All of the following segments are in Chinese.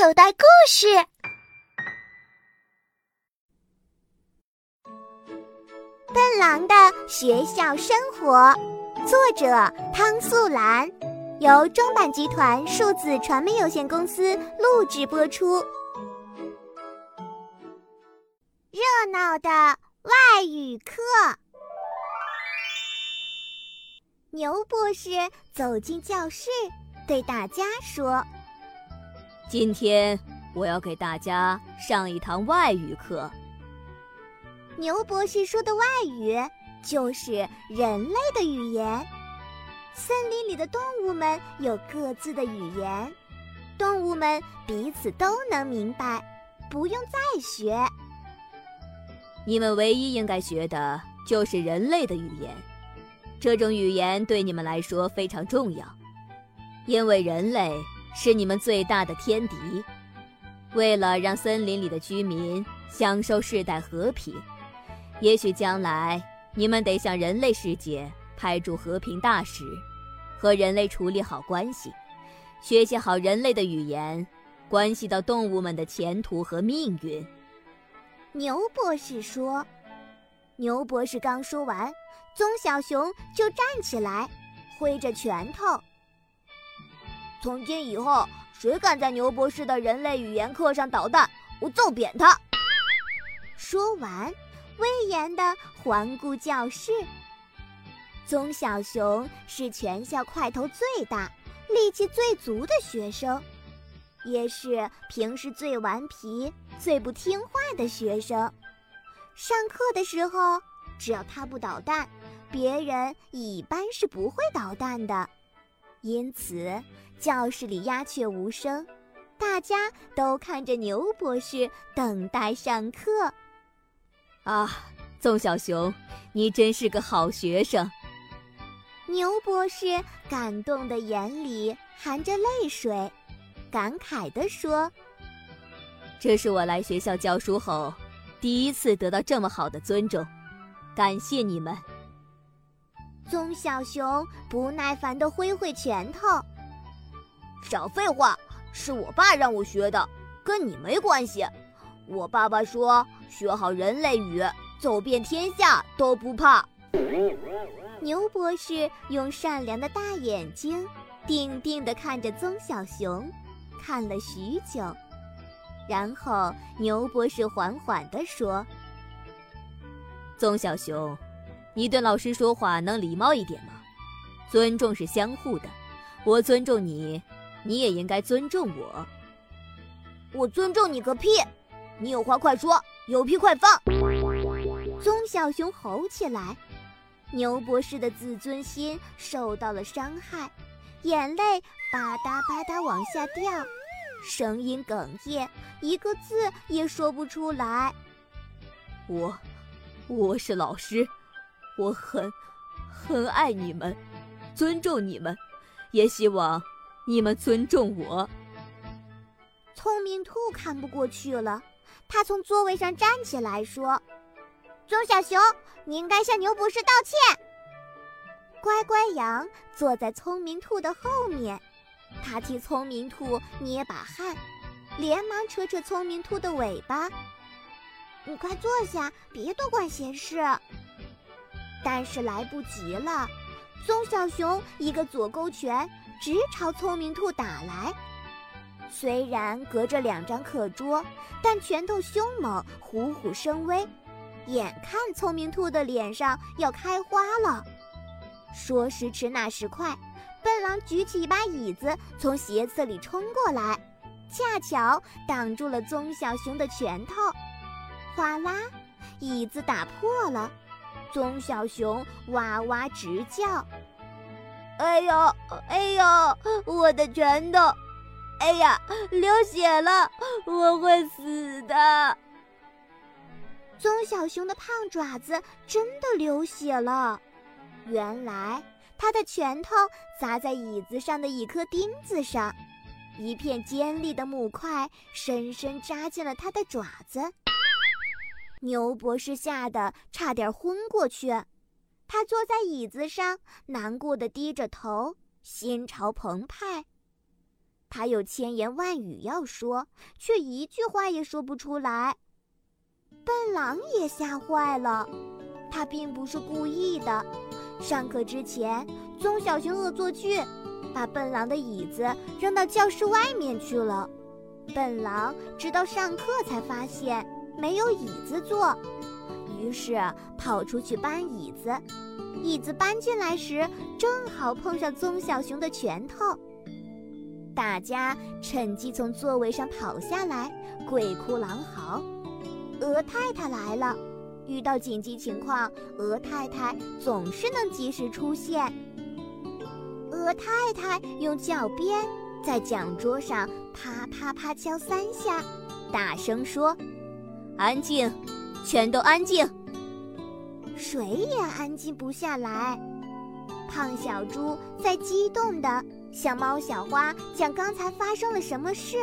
口袋故事：笨狼的学校生活，作者汤素兰，由中版集团数字传媒有限公司录制播出。热闹的外语课，牛博士走进教室，对大家说。今天我要给大家上一堂外语课。牛博士说的外语就是人类的语言。森林里的动物们有各自的语言，动物们彼此都能明白，不用再学。你们唯一应该学的就是人类的语言，这种语言对你们来说非常重要，因为人类。是你们最大的天敌。为了让森林里的居民享受世代和平，也许将来你们得向人类世界派驻和平大使，和人类处理好关系，学习好人类的语言，关系到动物们的前途和命运。牛博士说。牛博士刚说完，棕小熊就站起来，挥着拳头。从今以后，谁敢在牛博士的人类语言课上捣蛋，我揍扁他！说完，威严地环顾教室。棕小熊是全校块头最大、力气最足的学生，也是平时最顽皮、最不听话的学生。上课的时候，只要他不捣蛋，别人一般是不会捣蛋的。因此，教室里鸦雀无声，大家都看着牛博士等待上课。啊，宋小熊，你真是个好学生！牛博士感动的眼里含着泪水，感慨地说：“这是我来学校教书后第一次得到这么好的尊重，感谢你们。”棕小熊不耐烦地挥挥拳头：“少废话！是我爸让我学的，跟你没关系。我爸爸说，学好人类语，走遍天下都不怕。”牛博士用善良的大眼睛定定地看着棕小熊，看了许久，然后牛博士缓缓地说：“棕小熊。”你对老师说话能礼貌一点吗？尊重是相互的，我尊重你，你也应该尊重我。我尊重你个屁！你有话快说，有屁快放！棕小熊吼起来，牛博士的自尊心受到了伤害，眼泪吧嗒吧嗒往下掉，声音哽咽，一个字也说不出来。我，我是老师。我很，很爱你们，尊重你们，也希望你们尊重我。聪明兔看不过去了，他从座位上站起来说：“棕小熊，你应该向牛博士道歉。”乖乖羊坐在聪明兔的后面，他替聪明兔捏把汗，连忙扯扯聪明兔的尾巴：“你快坐下，别多管闲事。”但是来不及了，棕小熊一个左勾拳直朝聪明兔打来。虽然隔着两张课桌，但拳头凶猛，虎虎生威，眼看聪明兔的脸上要开花了。说时迟，那时快，笨狼举起一把椅子从斜侧里冲过来，恰巧挡住了棕小熊的拳头。哗啦，椅子打破了。棕小熊哇哇直叫：“哎呦，哎呦，我的拳头！哎呀，流血了，我会死的！”棕小熊的胖爪子真的流血了，原来他的拳头砸在椅子上的一颗钉子上，一片尖利的木块深深扎进了他的爪子。牛博士吓得差点昏过去，他坐在椅子上，难过的低着头，心潮澎湃。他有千言万语要说，却一句话也说不出来。笨狼也吓坏了，他并不是故意的。上课之前，棕小熊恶作剧，把笨狼的椅子扔到教室外面去了。笨狼直到上课才发现没有椅子坐，于是跑出去搬椅子。椅子搬进来时，正好碰上棕小熊的拳头。大家趁机从座位上跑下来，鬼哭狼嚎。鹅太太来了，遇到紧急情况，鹅太太总是能及时出现。鹅太太用脚边在讲桌上啪啪啪敲三下，大声说：“安静，全都安静。”谁也安静不下来。胖小猪在激动地向猫小花讲刚才发生了什么事。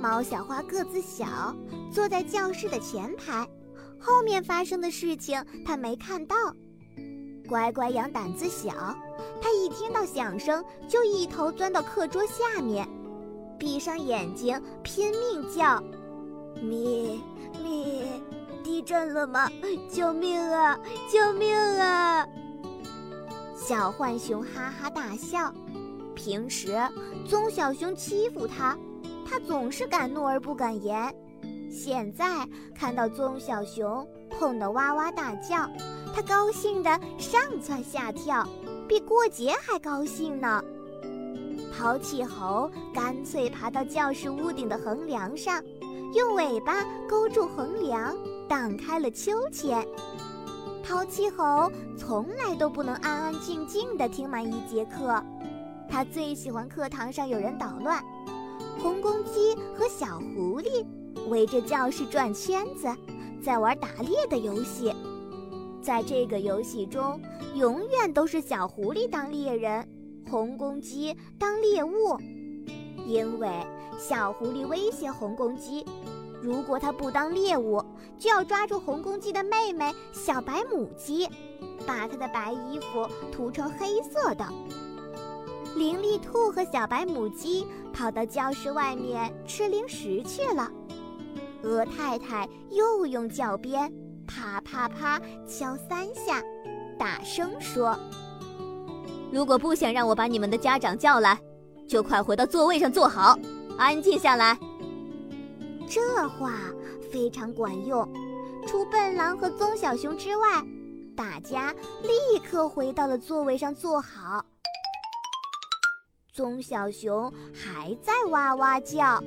猫小花个子小，坐在教室的前排，后面发生的事情他没看到。乖乖羊胆子小，他一听到响声就一头钻到课桌下面，闭上眼睛拼命叫：“咪咪。”地震了吗？救命啊！救命啊！小浣熊哈哈大笑。平时棕小熊欺负它，它总是敢怒而不敢言。现在看到棕小熊痛得哇哇大叫，它高兴得上蹿下跳，比过节还高兴呢。淘气猴干脆爬到教室屋顶的横梁上，用尾巴勾住横梁。挡开了秋千，淘气猴从来都不能安安静静地听满一节课。他最喜欢课堂上有人捣乱。红公鸡和小狐狸围着教室转圈子，在玩打猎的游戏。在这个游戏中，永远都是小狐狸当猎人，红公鸡当猎物，因为小狐狸威胁红公鸡。如果他不当猎物，就要抓住红公鸡的妹妹小白母鸡，把它的白衣服涂成黑色的。伶俐兔和小白母鸡跑到教室外面吃零食去了。鹅太太又用教鞭啪啪啪敲三下，大声说：“如果不想让我把你们的家长叫来，就快回到座位上坐好，安静下来。”这话非常管用，除笨狼和棕小熊之外，大家立刻回到了座位上坐好。棕小熊还在哇哇叫：“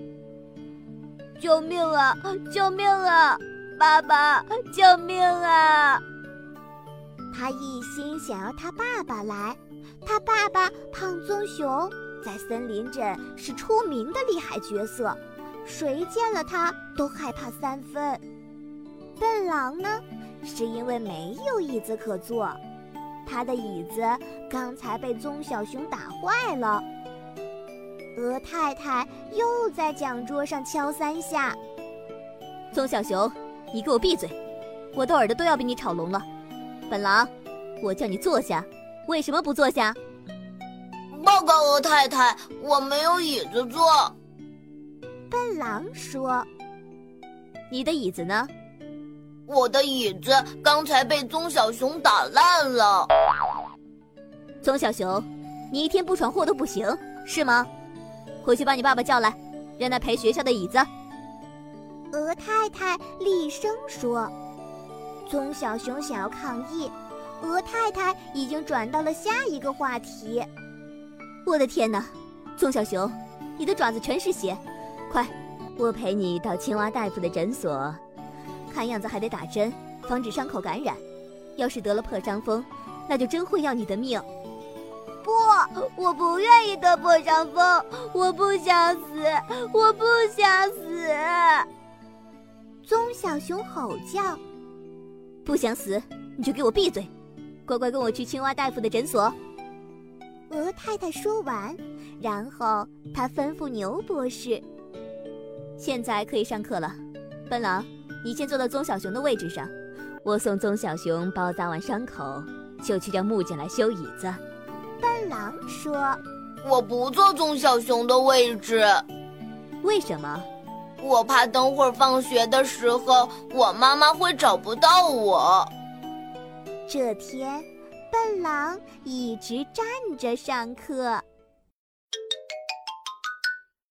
救命啊！救命啊！爸爸，救命啊！”他一心想要他爸爸来。他爸爸胖棕熊在森林镇是出名的厉害角色。谁见了他都害怕三分。笨狼呢，是因为没有椅子可坐，他的椅子刚才被棕小熊打坏了。鹅太太又在讲桌上敲三下。棕小熊，你给我闭嘴！我的耳朵都要被你吵聋了。笨狼，我叫你坐下，为什么不坐下？报告鹅太太，我没有椅子坐。笨狼说：“你的椅子呢？我的椅子刚才被棕小熊打烂了。棕小熊，你一天不闯祸都不行，是吗？回去把你爸爸叫来，让他赔学校的椅子。”鹅太太厉声说：“棕小熊想要抗议，鹅太太已经转到了下一个话题。我的天哪，棕小熊，你的爪子全是血！”快，我陪你到青蛙大夫的诊所，看样子还得打针，防止伤口感染。要是得了破伤风，那就真会要你的命。不，我不愿意得破伤风，我不想死，我不想死！棕小熊吼叫：“不想死，你就给我闭嘴，乖乖跟我去青蛙大夫的诊所。”鹅太太说完，然后她吩咐牛博士。现在可以上课了。笨狼你先坐到棕小熊的位置上。我送棕小熊包扎完伤口就去叫木匠来修椅子。笨狼说我不坐棕小熊的位置。为什么？我怕等会儿放学的时候我妈妈会找不到我。这天笨狼一直站着上课。